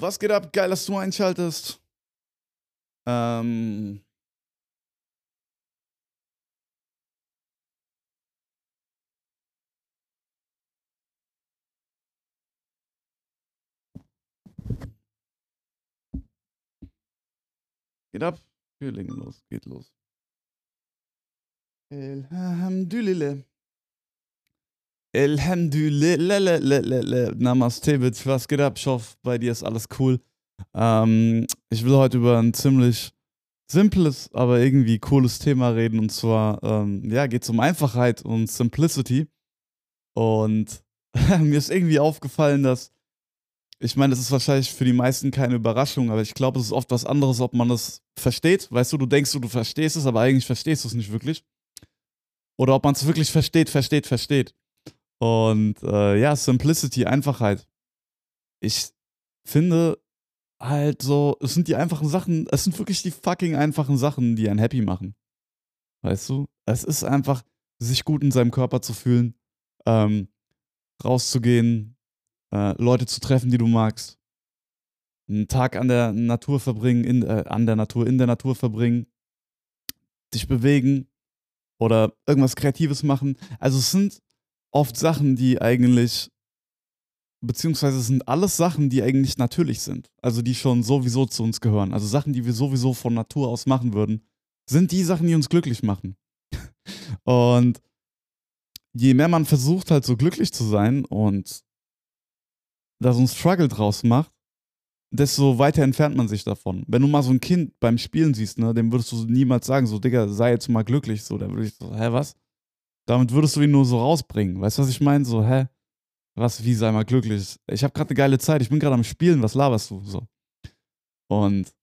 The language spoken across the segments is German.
Was geht ab? Geil, dass du einschaltest. Ähm. Geht ab. Wir legen los. Geht los. Elhamdülillah. Elhamdülillah. Namaste, bitch. Was geht ab? Ich hoffe, bei dir ist alles cool. Ähm, ich will heute über ein ziemlich simples, aber irgendwie cooles Thema reden. Und zwar, ähm, ja, geht es um Einfachheit und Simplicity. Und mir ist irgendwie aufgefallen, dass, ich meine, das ist wahrscheinlich für die meisten keine Überraschung, aber ich glaube, es ist oft was anderes, ob man das versteht. Weißt du, du denkst, du verstehst es, aber eigentlich verstehst du es nicht wirklich. Oder ob man es wirklich versteht, versteht, versteht. Und äh, ja, Simplicity, Einfachheit. Ich finde halt so, es sind die einfachen Sachen, es sind wirklich die fucking einfachen Sachen, die einen happy machen. Weißt du? Es ist einfach, sich gut in seinem Körper zu fühlen, ähm, rauszugehen, äh, Leute zu treffen, die du magst, einen Tag an der Natur verbringen, in, äh, an der Natur, in der Natur verbringen, dich bewegen oder irgendwas Kreatives machen. Also es sind oft Sachen, die eigentlich, beziehungsweise sind alles Sachen, die eigentlich natürlich sind. Also die schon sowieso zu uns gehören. Also Sachen, die wir sowieso von Natur aus machen würden, sind die Sachen, die uns glücklich machen. Und je mehr man versucht halt so glücklich zu sein und da so ein Struggle draus macht, desto weiter entfernt man sich davon. Wenn du mal so ein Kind beim Spielen siehst, ne, dem würdest du niemals sagen, so, Digga, sei jetzt mal glücklich, so, da würde ich so, hä, was? Damit würdest du ihn nur so rausbringen. Weißt du, was ich meine? So, hä? Was, wie sei mal glücklich? Ich habe gerade eine geile Zeit, ich bin gerade am Spielen, was laberst du? So. Und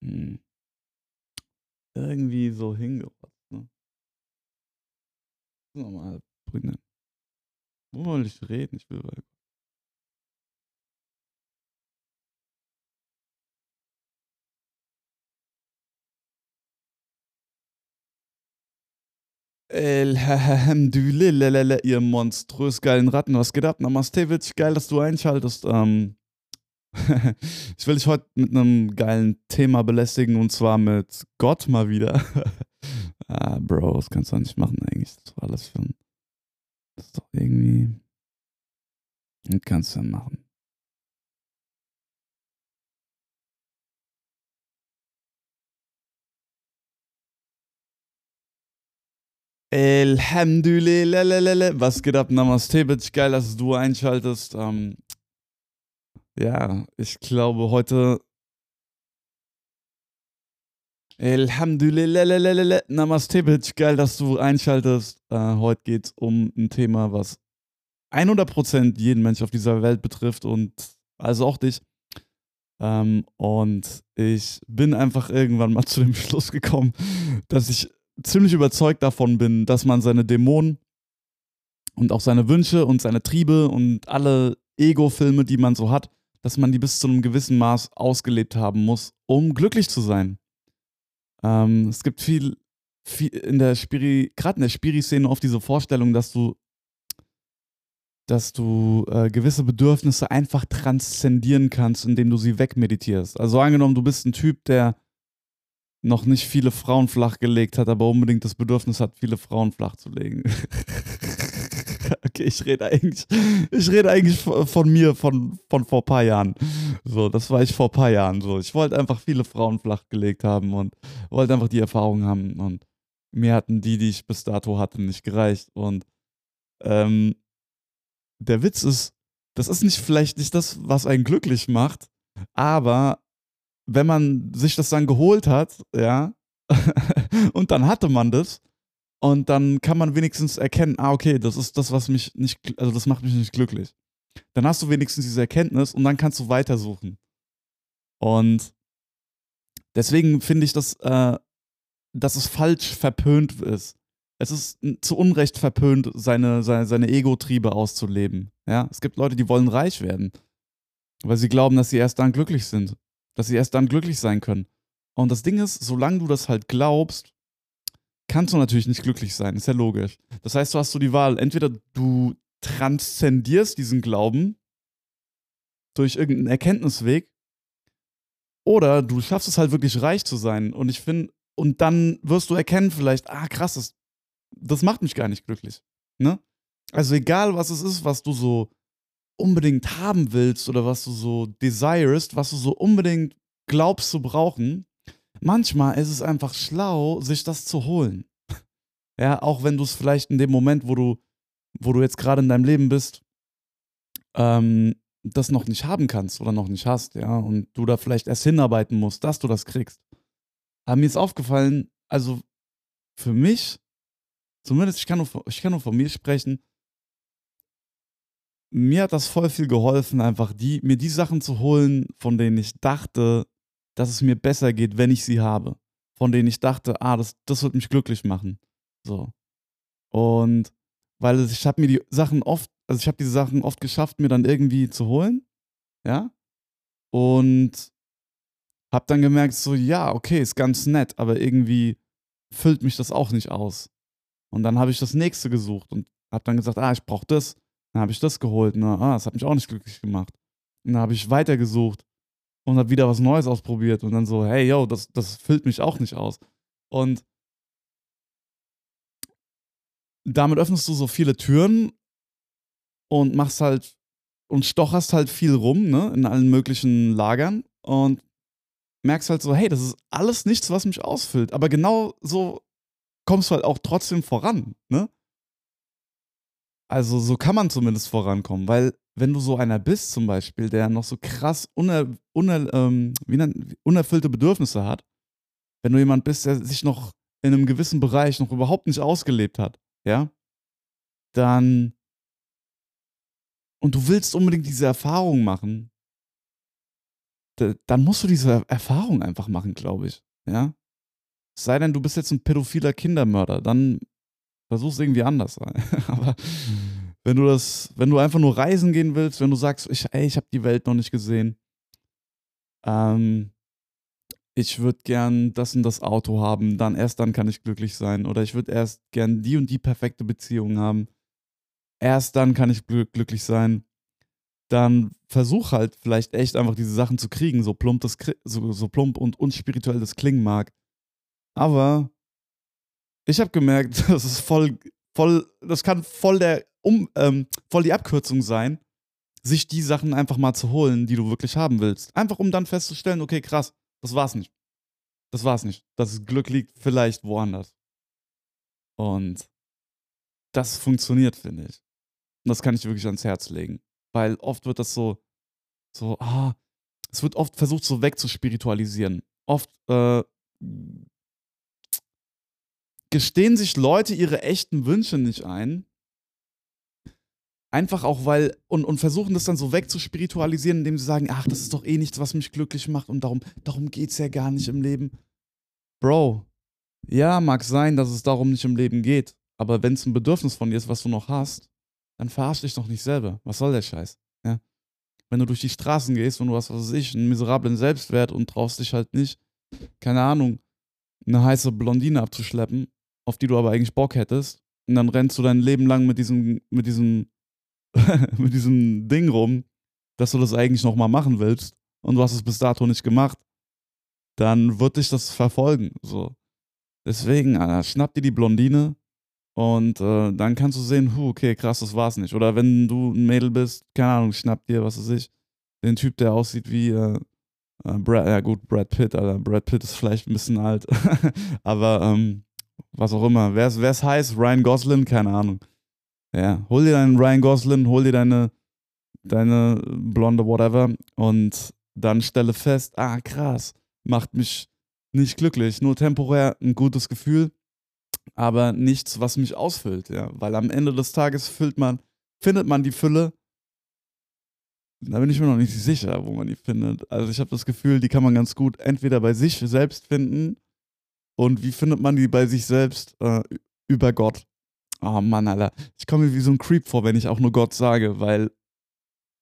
mh, hm, irgendwie so hingerotzt, ne? Nochmal bringen. Wo wollte ich reden? Ich will weil Alhamdulillah, ihr monströs geilen Ratten. Was geht ab? Namastevich, geil, dass du einschaltest. Ähm, ich will dich heute mit einem geilen Thema belästigen und zwar mit Gott mal wieder. ah, Bro, das kannst du nicht machen eigentlich. Das ist doch alles für ein. Das ist doch irgendwie. Das kannst du ja machen. Alhamdulillah. Was geht ab? Namaste, bitch. Geil, dass du einschaltest. Ähm, ja, ich glaube heute. Alhamdulillah. Namaste, bitch. Geil, dass du einschaltest. Äh, heute geht es um ein Thema, was 100% jeden Mensch auf dieser Welt betrifft und also auch dich. Ähm, und ich bin einfach irgendwann mal zu dem Schluss gekommen, dass ich ziemlich überzeugt davon bin, dass man seine Dämonen und auch seine Wünsche und seine Triebe und alle Ego-Filme, die man so hat, dass man die bis zu einem gewissen Maß ausgelebt haben muss, um glücklich zu sein. Ähm, es gibt viel, viel in der Spiri, gerade in der Spiri-Szene oft diese Vorstellung, dass du, dass du äh, gewisse Bedürfnisse einfach transzendieren kannst, indem du sie wegmeditierst. Also angenommen, du bist ein Typ, der noch nicht viele Frauen flachgelegt hat, aber unbedingt das Bedürfnis hat, viele Frauen flach zu legen. okay, ich rede eigentlich, ich rede eigentlich von mir von, von vor ein paar Jahren. So, das war ich vor ein paar Jahren so. Ich wollte einfach viele Frauen flachgelegt haben und wollte einfach die Erfahrung haben und mir hatten die, die ich bis dato hatte, nicht gereicht. Und ähm, der Witz ist, das ist nicht vielleicht nicht das, was einen glücklich macht, aber wenn man sich das dann geholt hat, ja, und dann hatte man das, und dann kann man wenigstens erkennen, ah, okay, das ist das, was mich nicht, also das macht mich nicht glücklich. Dann hast du wenigstens diese Erkenntnis und dann kannst du weitersuchen. Und deswegen finde ich, dass, äh, dass es falsch verpönt ist. Es ist zu Unrecht verpönt, seine, seine, seine Ego-Triebe auszuleben. Ja? Es gibt Leute, die wollen reich werden, weil sie glauben, dass sie erst dann glücklich sind dass sie erst dann glücklich sein können. Und das Ding ist, solange du das halt glaubst, kannst du natürlich nicht glücklich sein, ist ja logisch. Das heißt, du hast so die Wahl, entweder du transzendierst diesen Glauben durch irgendeinen Erkenntnisweg. Oder du schaffst es halt wirklich reich zu sein. Und ich finde, und dann wirst du erkennen vielleicht, ah krass, das, das macht mich gar nicht glücklich. Ne? Also egal, was es ist, was du so unbedingt haben willst oder was du so desirest, was du so unbedingt glaubst zu brauchen, manchmal ist es einfach schlau, sich das zu holen. Ja, auch wenn du es vielleicht in dem Moment, wo du, wo du jetzt gerade in deinem Leben bist, ähm, das noch nicht haben kannst oder noch nicht hast, ja, und du da vielleicht erst hinarbeiten musst, dass du das kriegst. Aber mir ist aufgefallen, also für mich, zumindest ich kann nur, ich kann nur von mir sprechen, mir hat das voll viel geholfen, einfach die, mir die Sachen zu holen, von denen ich dachte, dass es mir besser geht, wenn ich sie habe. Von denen ich dachte, ah, das, das wird mich glücklich machen. So. Und weil ich habe mir die Sachen oft, also ich habe diese Sachen oft geschafft, mir dann irgendwie zu holen. Ja. Und habe dann gemerkt, so, ja, okay, ist ganz nett, aber irgendwie füllt mich das auch nicht aus. Und dann habe ich das nächste gesucht und habe dann gesagt, ah, ich brauche das. Dann habe ich das geholt. Na, ah, das hat mich auch nicht glücklich gemacht. Und dann habe ich weitergesucht und habe wieder was Neues ausprobiert und dann so, hey, yo, das, das füllt mich auch nicht aus. Und damit öffnest du so viele Türen und machst halt und stocherst halt viel rum, ne, in allen möglichen Lagern und merkst halt so, hey, das ist alles nichts, was mich ausfüllt. Aber genau so kommst du halt auch trotzdem voran, ne? Also so kann man zumindest vorankommen, weil wenn du so einer bist zum Beispiel, der noch so krass uner, uner, ähm, nennt, unerfüllte Bedürfnisse hat, wenn du jemand bist, der sich noch in einem gewissen Bereich noch überhaupt nicht ausgelebt hat, ja, dann und du willst unbedingt diese Erfahrung machen, dann musst du diese Erfahrung einfach machen, glaube ich, ja. sei denn, du bist jetzt ein pädophiler Kindermörder, dann Versuch's irgendwie anders. Aber wenn du das, wenn du einfach nur reisen gehen willst, wenn du sagst, ich, ey, ich habe die Welt noch nicht gesehen, ähm, ich würde gern das und das Auto haben, dann erst dann kann ich glücklich sein. Oder ich würde erst gern die und die perfekte Beziehung haben. Erst dann kann ich gl glücklich sein. Dann versuch halt vielleicht echt einfach diese Sachen zu kriegen, so plump, das, so, so plump und unspirituell das klingen mag. Aber ich habe gemerkt, das ist voll, voll, das kann voll der, um, ähm, voll die Abkürzung sein, sich die Sachen einfach mal zu holen, die du wirklich haben willst. Einfach um dann festzustellen, okay, krass, das war's nicht. Das war's nicht. Das Glück liegt vielleicht woanders. Und das funktioniert, finde ich. Und das kann ich wirklich ans Herz legen. Weil oft wird das so, so, ah, es wird oft versucht, so wegzuspiritualisieren. Oft äh, gestehen sich Leute ihre echten Wünsche nicht ein. Einfach auch, weil, und, und versuchen das dann so wegzuspiritualisieren, indem sie sagen, ach, das ist doch eh nichts, was mich glücklich macht und darum, darum geht es ja gar nicht im Leben. Bro, ja, mag sein, dass es darum nicht im Leben geht, aber wenn es ein Bedürfnis von dir ist, was du noch hast, dann verarsch dich doch nicht selber. Was soll der Scheiß? Ja? Wenn du durch die Straßen gehst und du hast, was weiß ich, einen miserablen Selbstwert und traust dich halt nicht, keine Ahnung, eine heiße Blondine abzuschleppen, auf die du aber eigentlich Bock hättest. Und dann rennst du dein Leben lang mit diesem, mit diesem, mit diesem Ding rum, dass du das eigentlich nochmal machen willst und du hast es bis dato nicht gemacht, dann wird dich das verfolgen. So. Deswegen, Alter, schnapp dir die Blondine und äh, dann kannst du sehen, huh, okay, krass, das war's nicht. Oder wenn du ein Mädel bist, keine Ahnung, schnapp dir, was weiß ich, den Typ, der aussieht wie, äh, äh, Brad, ja gut, Brad Pitt, Alter. Brad Pitt ist vielleicht ein bisschen alt, aber ähm, was auch immer. Wer es heißt, Ryan Gosling, keine Ahnung. Ja, hol dir deinen Ryan Gosling, hol dir deine, deine blonde whatever und dann stelle fest, ah krass, macht mich nicht glücklich, nur temporär ein gutes Gefühl, aber nichts, was mich ausfüllt, ja, weil am Ende des Tages füllt man, findet man die Fülle. Da bin ich mir noch nicht sicher, wo man die findet. Also ich habe das Gefühl, die kann man ganz gut entweder bei sich selbst finden und wie findet man die bei sich selbst äh, über Gott? Oh Mann, Alter. Ich komme mir wie so ein Creep vor, wenn ich auch nur Gott sage, weil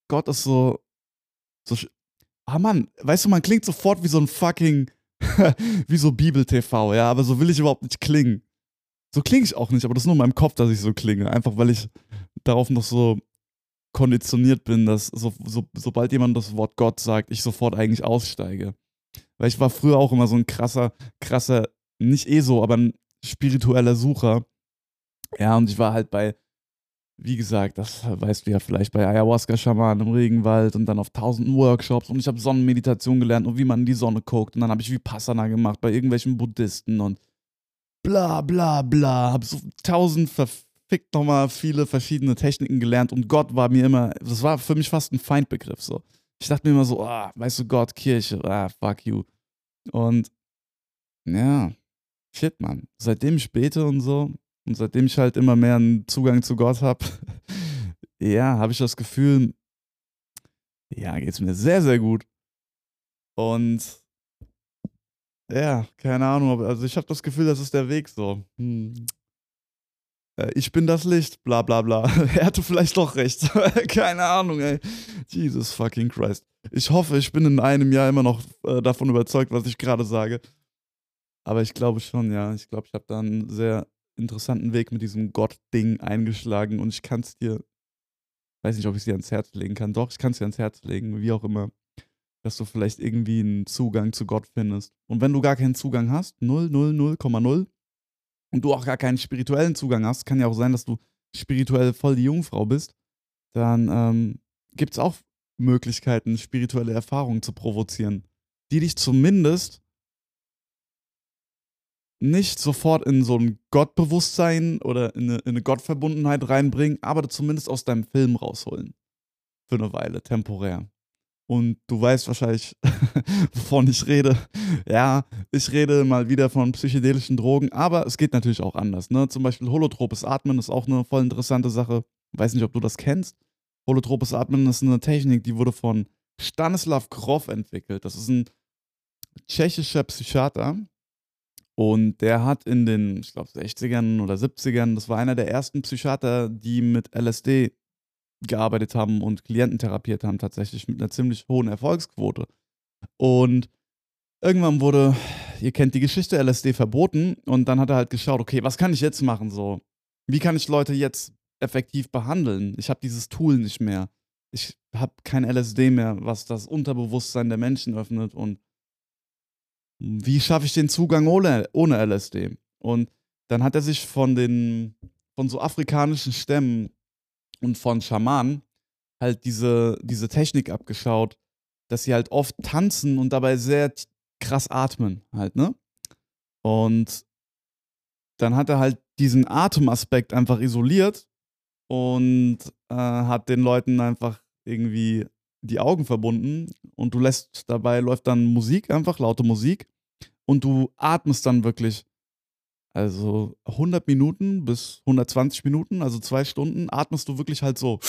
Gott ist so. so ah Mann, weißt du, man klingt sofort wie so ein fucking. wie so Bibel-TV, ja, aber so will ich überhaupt nicht klingen. So klinge ich auch nicht, aber das ist nur in meinem Kopf, dass ich so klinge. Einfach weil ich darauf noch so konditioniert bin, dass so, so, sobald jemand das Wort Gott sagt, ich sofort eigentlich aussteige. Weil ich war früher auch immer so ein krasser, krasser, nicht eh so, aber ein spiritueller Sucher. Ja, und ich war halt bei, wie gesagt, das weißt du ja vielleicht, bei Ayahuasca-Schamanen im Regenwald und dann auf tausenden Workshops und ich habe Sonnenmeditation gelernt und wie man in die Sonne guckt und dann habe ich Vipassana gemacht bei irgendwelchen Buddhisten und bla bla bla, habe so tausend verfickt nochmal viele verschiedene Techniken gelernt und Gott war mir immer, das war für mich fast ein Feindbegriff so. Ich dachte mir immer so, ah, weißt du, Gott, Kirche, ah, fuck you. Und ja, shit, Mann. Seitdem ich bete und so, und seitdem ich halt immer mehr einen Zugang zu Gott habe, ja, habe ich das Gefühl, ja, geht es mir sehr, sehr gut. Und ja, keine Ahnung, also ich habe das Gefühl, das ist der Weg so. Hm. Äh, ich bin das Licht, bla bla bla. er hatte vielleicht doch recht. keine Ahnung, ey. Jesus fucking Christ. Ich hoffe, ich bin in einem Jahr immer noch äh, davon überzeugt, was ich gerade sage. Aber ich glaube schon, ja. Ich glaube, ich habe da einen sehr interessanten Weg mit diesem Gott-Ding eingeschlagen und ich kann es dir, weiß nicht, ob ich es dir ans Herz legen kann. Doch, ich kann es dir ans Herz legen, wie auch immer, dass du vielleicht irgendwie einen Zugang zu Gott findest. Und wenn du gar keinen Zugang hast, 0, 0, 0,0, und du auch gar keinen spirituellen Zugang hast, kann ja auch sein, dass du spirituell voll die Jungfrau bist, dann ähm, gibt es auch Möglichkeiten, spirituelle Erfahrungen zu provozieren, die dich zumindest nicht sofort in so ein Gottbewusstsein oder in eine, in eine Gottverbundenheit reinbringen, aber zumindest aus deinem Film rausholen. Für eine Weile, temporär. Und du weißt wahrscheinlich, wovon ich rede. Ja, ich rede mal wieder von psychedelischen Drogen, aber es geht natürlich auch anders. Ne? Zum Beispiel holotropes Atmen ist auch eine voll interessante Sache. Weiß nicht, ob du das kennst. Holotropes Atmen ist eine Technik, die wurde von Stanislav Grof entwickelt. Das ist ein tschechischer Psychiater, und der hat in den, ich glaube, 60ern oder 70ern, das war einer der ersten Psychiater, die mit LSD gearbeitet haben und Klienten therapiert haben, tatsächlich mit einer ziemlich hohen Erfolgsquote. Und irgendwann wurde, ihr kennt die Geschichte, LSD verboten und dann hat er halt geschaut, okay, was kann ich jetzt machen so? Wie kann ich Leute jetzt effektiv behandeln? Ich habe dieses Tool nicht mehr. Ich habe kein LSD mehr, was das Unterbewusstsein der Menschen öffnet und wie schaffe ich den Zugang ohne, ohne LSD? Und dann hat er sich von den, von so afrikanischen Stämmen und von Schamanen halt diese, diese Technik abgeschaut, dass sie halt oft tanzen und dabei sehr krass atmen halt, ne? Und dann hat er halt diesen Atemaspekt einfach isoliert und äh, hat den Leuten einfach irgendwie die Augen verbunden und du lässt dabei läuft dann Musik, einfach laute Musik und du atmest dann wirklich. Also 100 Minuten bis 120 Minuten, also zwei Stunden, atmest du wirklich halt so.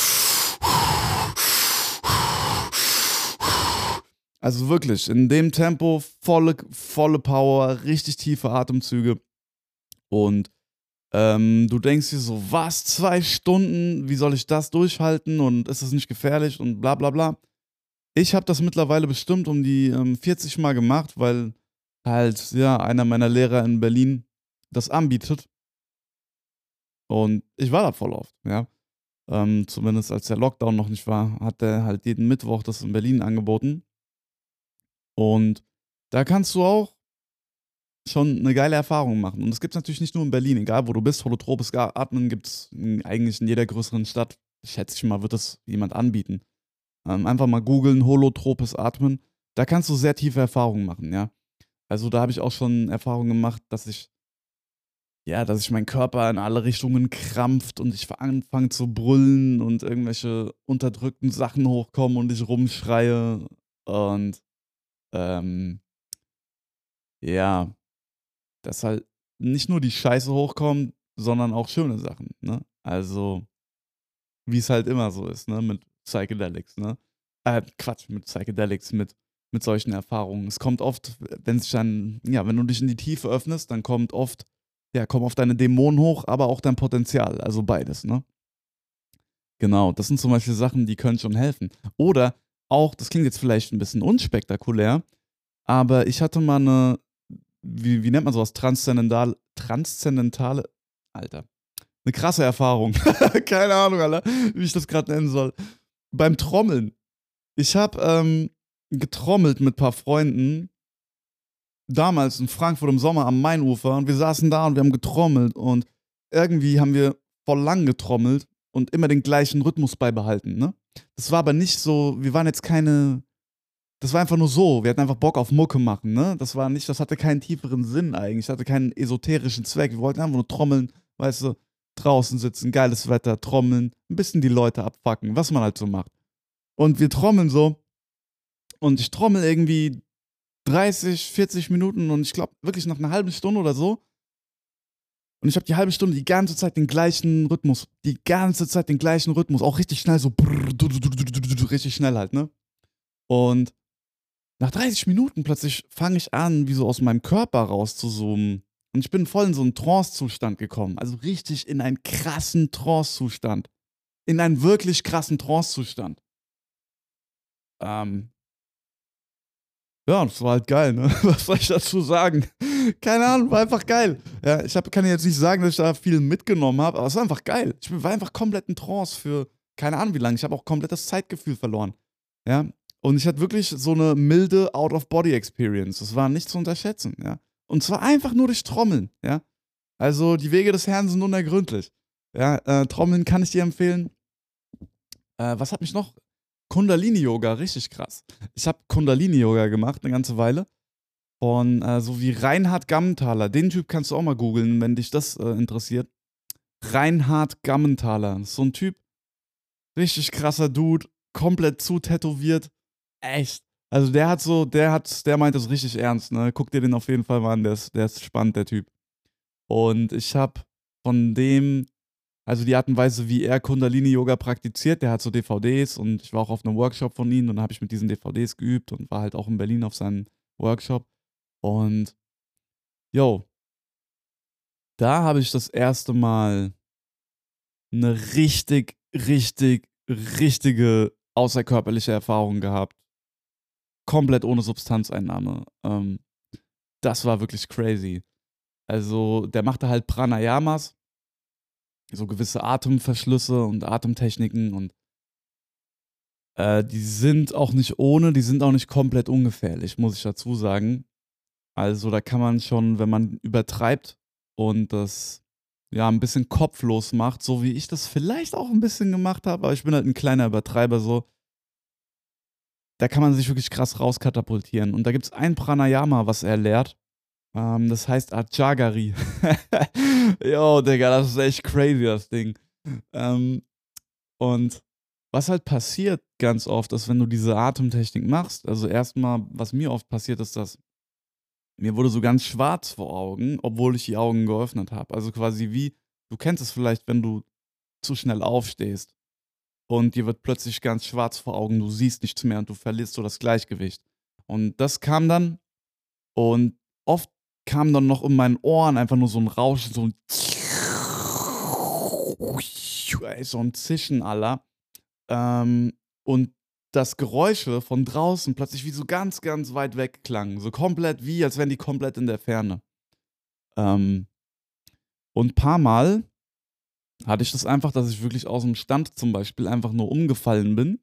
Also wirklich, in dem Tempo, volle, volle Power, richtig tiefe Atemzüge. Und ähm, du denkst dir so, was, zwei Stunden, wie soll ich das durchhalten und ist das nicht gefährlich und bla bla bla. Ich habe das mittlerweile bestimmt um die ähm, 40 Mal gemacht, weil halt, ja, einer meiner Lehrer in Berlin das anbietet. Und ich war da voll oft, ja. Ähm, zumindest als der Lockdown noch nicht war, hat er halt jeden Mittwoch das in Berlin angeboten. Und da kannst du auch schon eine geile Erfahrung machen. Und es gibt es natürlich nicht nur in Berlin, egal wo du bist, holotropes Atmen gibt es eigentlich in jeder größeren Stadt. Schätze ich mal, wird das jemand anbieten. Ähm, einfach mal googeln, holotropes Atmen. Da kannst du sehr tiefe Erfahrungen machen, ja. Also da habe ich auch schon Erfahrungen gemacht, dass ich, ja, dass sich mein Körper in alle Richtungen krampft und ich anfange zu brüllen und irgendwelche unterdrückten Sachen hochkommen und ich rumschreie und ähm, ja, dass halt nicht nur die Scheiße hochkommt, sondern auch schöne Sachen, ne? Also, wie es halt immer so ist, ne? Mit Psychedelics, ne? Äh, Quatsch, mit Psychedelics, mit mit solchen Erfahrungen. Es kommt oft, wenn sich dann, ja, wenn du dich in die Tiefe öffnest, dann kommt oft, ja, kommen oft deine Dämonen hoch, aber auch dein Potenzial, also beides, ne? Genau, das sind zum Beispiel Sachen, die können schon helfen. Oder auch, das klingt jetzt vielleicht ein bisschen unspektakulär, aber ich hatte mal eine, wie, wie nennt man sowas, transzendentale, transzendentale, Alter, eine krasse Erfahrung. Keine Ahnung, Alter, wie ich das gerade nennen soll. Beim Trommeln. Ich habe ähm, getrommelt mit ein paar Freunden. Damals in Frankfurt im Sommer am Mainufer und wir saßen da und wir haben getrommelt und irgendwie haben wir voll lang getrommelt und immer den gleichen Rhythmus beibehalten, ne? Das war aber nicht so, wir waren jetzt keine, das war einfach nur so, wir hatten einfach Bock auf Mucke machen, ne? Das war nicht, das hatte keinen tieferen Sinn eigentlich, das hatte keinen esoterischen Zweck. Wir wollten einfach nur trommeln, weißt du, draußen sitzen, geiles Wetter, trommeln, ein bisschen die Leute abfacken, was man halt so macht. Und wir trommeln so und ich trommel irgendwie 30, 40 Minuten und ich glaube wirklich nach einer halben Stunde oder so und ich habe die halbe Stunde die ganze Zeit den gleichen Rhythmus. Die ganze Zeit den gleichen Rhythmus. Auch richtig schnell, so richtig schnell halt, ne? Und nach 30 Minuten plötzlich fange ich an, wie so aus meinem Körper rauszuzoomen. Und ich bin voll in so einen Trance-Zustand gekommen. Also richtig in einen krassen Trance-Zustand. In einen wirklich krassen Trance-Zustand. Ähm, ja, das war halt geil, ne? Was soll ich dazu sagen? Keine Ahnung, war einfach geil. Ja, ich hab, kann jetzt nicht sagen, dass ich da viel mitgenommen habe, aber es war einfach geil. Ich war einfach komplett in Trance für keine Ahnung wie lange. Ich habe auch komplett das Zeitgefühl verloren. Ja, und ich hatte wirklich so eine milde Out-of-Body-Experience. Das war nicht zu unterschätzen, ja. Und zwar einfach nur durch Trommeln, ja. Also die Wege des Herrn sind unergründlich. Ja, äh, Trommeln kann ich dir empfehlen. Äh, was hat mich noch Kundalini-Yoga, richtig krass. Ich habe Kundalini-Yoga gemacht eine ganze Weile. Von äh, so wie Reinhard Gammenthaler. Den Typ kannst du auch mal googeln, wenn dich das äh, interessiert. Reinhard Gammenthaler. So ein Typ. Richtig krasser Dude. Komplett zu tätowiert. Echt. Also der hat so, der hat, der meint das richtig ernst, ne? Guck dir den auf jeden Fall mal an, der ist, der ist spannend, der Typ. Und ich habe von dem also die Art und Weise, wie er Kundalini-Yoga praktiziert, der hat so DVDs und ich war auch auf einem Workshop von ihm und dann habe ich mit diesen DVDs geübt und war halt auch in Berlin auf seinem Workshop. Und yo, da habe ich das erste Mal eine richtig, richtig, richtige außerkörperliche Erfahrung gehabt. Komplett ohne Substanzeinnahme. Ähm, das war wirklich crazy. Also, der machte halt Pranayamas so gewisse Atemverschlüsse und Atemtechniken und äh, die sind auch nicht ohne, die sind auch nicht komplett ungefährlich, muss ich dazu sagen. Also da kann man schon, wenn man übertreibt und das ja ein bisschen kopflos macht, so wie ich das vielleicht auch ein bisschen gemacht habe, aber ich bin halt ein kleiner Übertreiber so. Da kann man sich wirklich krass rauskatapultieren. Und da gibt es ein Pranayama, was er lehrt. Ähm, das heißt Achagari. Jo, Digga, das ist echt crazy, das Ding. Ähm, und was halt passiert ganz oft, ist, wenn du diese Atemtechnik machst, also erstmal, was mir oft passiert, ist, dass mir wurde so ganz schwarz vor Augen, obwohl ich die Augen geöffnet habe. Also quasi wie, du kennst es vielleicht, wenn du zu schnell aufstehst und dir wird plötzlich ganz schwarz vor Augen, du siehst nichts mehr und du verlierst so das Gleichgewicht. Und das kam dann und oft kam dann noch in meinen Ohren einfach nur so ein Rauschen, so ein so ein Zischen aller. Ähm, und das Geräusche von draußen plötzlich wie so ganz, ganz weit weg klangen. So komplett wie, als wären die komplett in der Ferne. Ähm, und ein paar Mal hatte ich das einfach, dass ich wirklich aus dem Stand zum Beispiel einfach nur umgefallen bin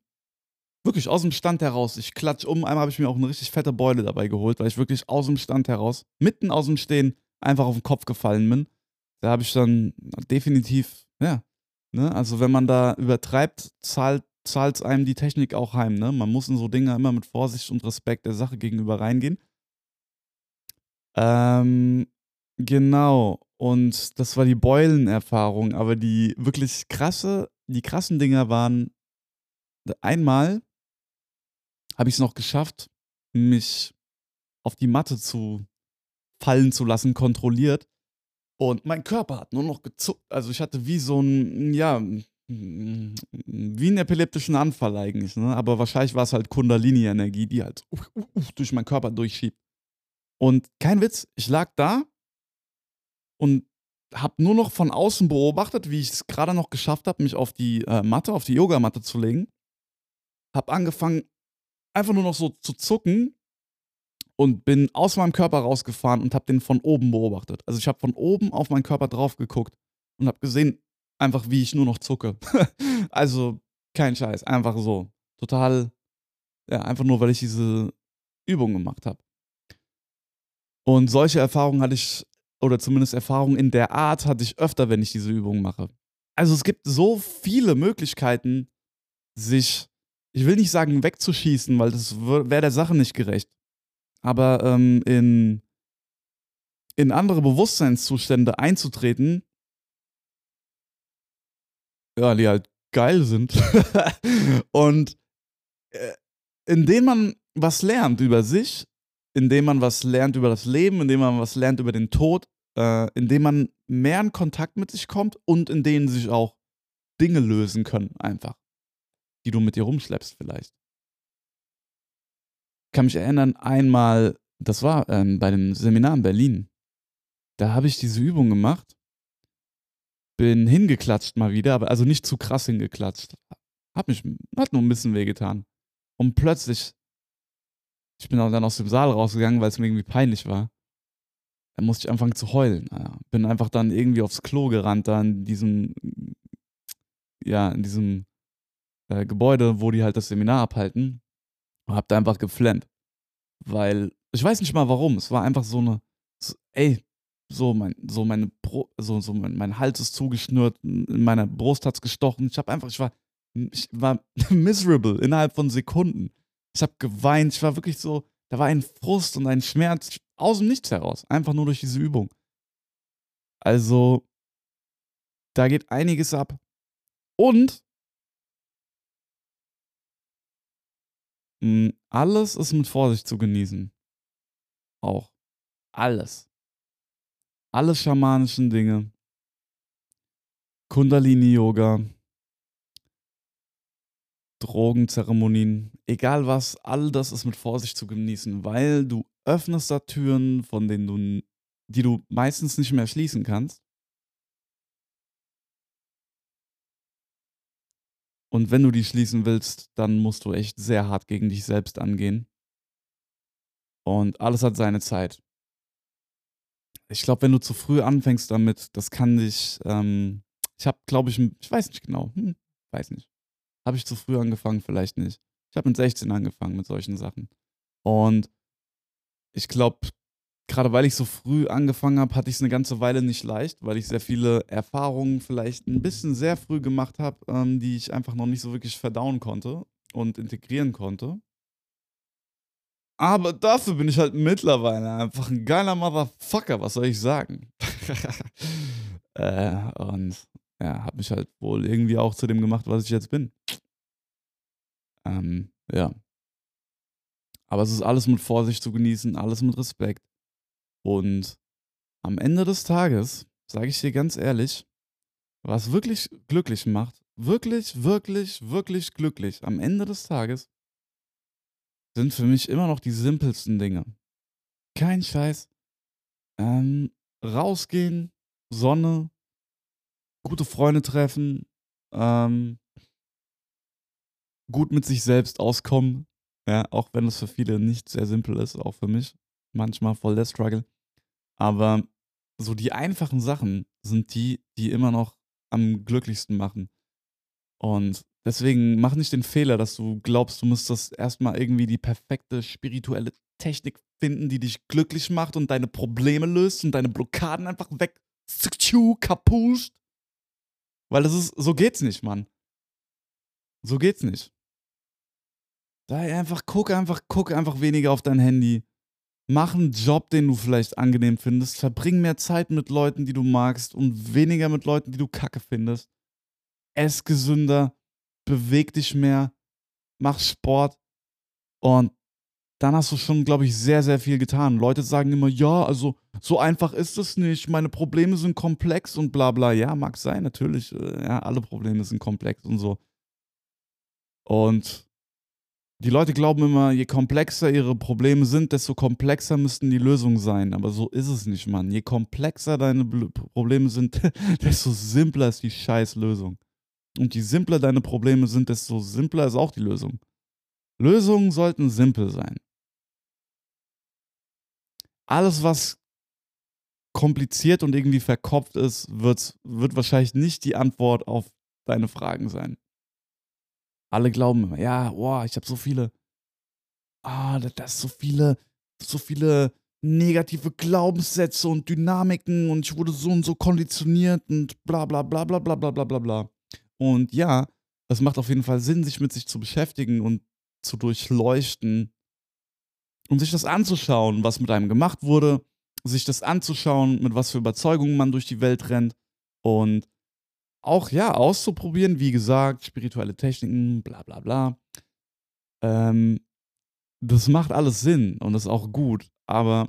Wirklich aus dem Stand heraus. Ich klatsch um. Einmal habe ich mir auch eine richtig fette Beule dabei geholt, weil ich wirklich aus dem Stand heraus, mitten aus dem Stehen, einfach auf den Kopf gefallen bin. Da habe ich dann definitiv, ja, ne, also wenn man da übertreibt, zahlt zahlt einem die Technik auch heim, ne? Man muss in so Dinge immer mit Vorsicht und Respekt der Sache gegenüber reingehen. Ähm, genau. Und das war die Beulenerfahrung, aber die wirklich krasse, die krassen Dinger waren einmal habe ich es noch geschafft, mich auf die Matte zu fallen zu lassen, kontrolliert. Und mein Körper hat nur noch gezuckt. Also ich hatte wie so ein, ja, wie einen epileptischen Anfall eigentlich. Ne? Aber wahrscheinlich war es halt Kundalini-Energie, die halt durch meinen Körper durchschiebt. Und kein Witz, ich lag da und habe nur noch von außen beobachtet, wie ich es gerade noch geschafft habe, mich auf die äh, Matte, auf die Yogamatte zu legen. Habe angefangen, einfach nur noch so zu zucken und bin aus meinem Körper rausgefahren und habe den von oben beobachtet. Also ich habe von oben auf meinen Körper drauf geguckt und habe gesehen, einfach wie ich nur noch zucke. also kein Scheiß, einfach so. Total, ja, einfach nur, weil ich diese Übung gemacht habe. Und solche Erfahrungen hatte ich, oder zumindest Erfahrungen in der Art hatte ich öfter, wenn ich diese Übung mache. Also es gibt so viele Möglichkeiten, sich, ich will nicht sagen wegzuschießen, weil das wäre der Sache nicht gerecht. Aber ähm, in, in andere Bewusstseinszustände einzutreten, ja, die halt geil sind. und äh, indem man was lernt über sich, indem man was lernt über das Leben, indem man was lernt über den Tod, äh, indem man mehr in Kontakt mit sich kommt und in denen sich auch Dinge lösen können, einfach, die du mit dir rumschleppst vielleicht. Ich kann mich erinnern, einmal, das war ähm, bei dem Seminar in Berlin, da habe ich diese Übung gemacht bin hingeklatscht mal wieder, aber also nicht zu krass hingeklatscht. Hat mich, hat nur ein bisschen wehgetan. Und plötzlich, ich bin dann aus dem Saal rausgegangen, weil es mir irgendwie peinlich war. Dann musste ich anfangen zu heulen. Bin einfach dann irgendwie aufs Klo gerannt, da in diesem, ja, in diesem äh, Gebäude, wo die halt das Seminar abhalten. Und hab da einfach geflennt. Weil, ich weiß nicht mal warum, es war einfach so eine, so, ey, so mein, so meine Bro so, so mein, mein Hals ist zugeschnürt, in meiner Brust hat es gestochen. Ich habe einfach, ich war, ich war miserable innerhalb von Sekunden. Ich habe geweint, ich war wirklich so, da war ein Frust und ein Schmerz aus dem Nichts heraus, einfach nur durch diese Übung. Also, da geht einiges ab. Und hm, alles ist mit Vorsicht zu genießen. Auch. Alles alle schamanischen Dinge, Kundalini-Yoga, Drogenzeremonien, egal was, all das ist mit Vorsicht zu genießen, weil du öffnest da Türen, von denen du, die du meistens nicht mehr schließen kannst. Und wenn du die schließen willst, dann musst du echt sehr hart gegen dich selbst angehen. Und alles hat seine Zeit ich glaube, wenn du zu früh anfängst damit, das kann dich, ähm, ich habe, glaube ich, ich weiß nicht genau, hm, weiß nicht. Habe ich zu früh angefangen? Vielleicht nicht. Ich habe mit 16 angefangen mit solchen Sachen. Und ich glaube, gerade weil ich so früh angefangen habe, hatte ich es eine ganze Weile nicht leicht, weil ich sehr viele Erfahrungen vielleicht ein bisschen sehr früh gemacht habe, ähm, die ich einfach noch nicht so wirklich verdauen konnte und integrieren konnte. Aber dafür bin ich halt mittlerweile einfach ein geiler Motherfucker, was soll ich sagen? äh, und ja, hab mich halt wohl irgendwie auch zu dem gemacht, was ich jetzt bin. Ähm, ja. Aber es ist alles mit Vorsicht zu genießen, alles mit Respekt. Und am Ende des Tages, sage ich dir ganz ehrlich, was wirklich glücklich macht, wirklich, wirklich, wirklich glücklich am Ende des Tages, sind für mich immer noch die simpelsten Dinge. Kein Scheiß. Ähm, rausgehen, Sonne, gute Freunde treffen, ähm, gut mit sich selbst auskommen. Ja, auch wenn es für viele nicht sehr simpel ist, auch für mich. Manchmal voll der Struggle. Aber so die einfachen Sachen sind die, die immer noch am glücklichsten machen. Und Deswegen mach nicht den Fehler, dass du glaubst, du müsstest erstmal irgendwie die perfekte spirituelle Technik finden, die dich glücklich macht und deine Probleme löst und deine Blockaden einfach weg kapuscht. Weil das ist, so geht's nicht, Mann. So geht's nicht. Sei einfach, guck einfach, guck einfach weniger auf dein Handy. Mach einen Job, den du vielleicht angenehm findest. Verbring mehr Zeit mit Leuten, die du magst und weniger mit Leuten, die du kacke findest. Ess gesünder beweg dich mehr, mach Sport und dann hast du schon, glaube ich, sehr, sehr viel getan. Leute sagen immer, ja, also so einfach ist es nicht, meine Probleme sind komplex und bla bla. Ja, mag sein, natürlich. Äh, ja, alle Probleme sind komplex und so. Und die Leute glauben immer, je komplexer ihre Probleme sind, desto komplexer müssten die Lösungen sein. Aber so ist es nicht, Mann. Je komplexer deine Probleme sind, desto simpler ist die scheiß Lösung. Und je simpler deine Probleme sind, desto simpler ist auch die Lösung. Lösungen sollten simpel sein. Alles, was kompliziert und irgendwie verkopft ist, wird, wird wahrscheinlich nicht die Antwort auf deine Fragen sein. Alle glauben immer, ja, boah, ich habe so viele, ah, das ist so viele, so viele negative Glaubenssätze und Dynamiken und ich wurde so und so konditioniert und bla bla bla bla bla bla bla bla bla. Und ja, es macht auf jeden Fall Sinn, sich mit sich zu beschäftigen und zu durchleuchten und sich das anzuschauen, was mit einem gemacht wurde, sich das anzuschauen, mit was für Überzeugungen man durch die Welt rennt und auch ja auszuprobieren, wie gesagt, spirituelle Techniken, bla bla bla. Ähm, das macht alles Sinn und ist auch gut, aber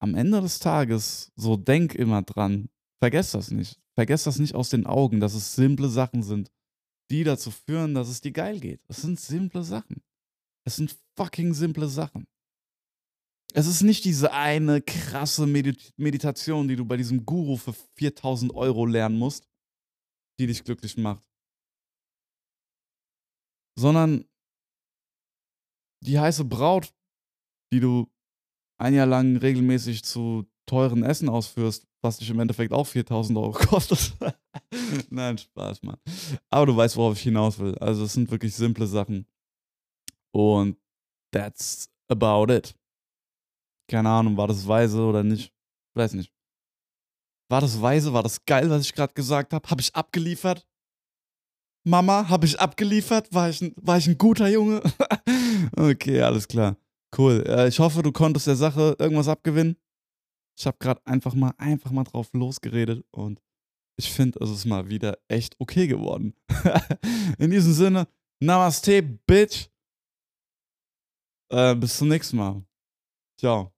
am Ende des Tages, so denk immer dran, vergesst das nicht. Vergesst das nicht aus den Augen, dass es simple Sachen sind, die dazu führen, dass es dir geil geht. Es sind simple Sachen. Es sind fucking simple Sachen. Es ist nicht diese eine krasse Medit Meditation, die du bei diesem Guru für 4000 Euro lernen musst, die dich glücklich macht. Sondern die heiße Braut, die du ein Jahr lang regelmäßig zu teuren Essen ausführst, was dich im Endeffekt auch 4000 Euro kostet. Nein, Spaß, Mann. Aber du weißt, worauf ich hinaus will. Also, es sind wirklich simple Sachen. Und that's about it. Keine Ahnung, war das weise oder nicht? Weiß nicht. War das weise? War das geil, was ich gerade gesagt habe? Habe ich abgeliefert? Mama, habe ich abgeliefert? War ich, ein, war ich ein guter Junge? okay, alles klar. Cool. Äh, ich hoffe, du konntest der Sache irgendwas abgewinnen. Ich habe gerade einfach mal, einfach mal drauf losgeredet und ich finde, es ist mal wieder echt okay geworden. In diesem Sinne, Namaste, Bitch. Äh, bis zum nächsten Mal. Ciao.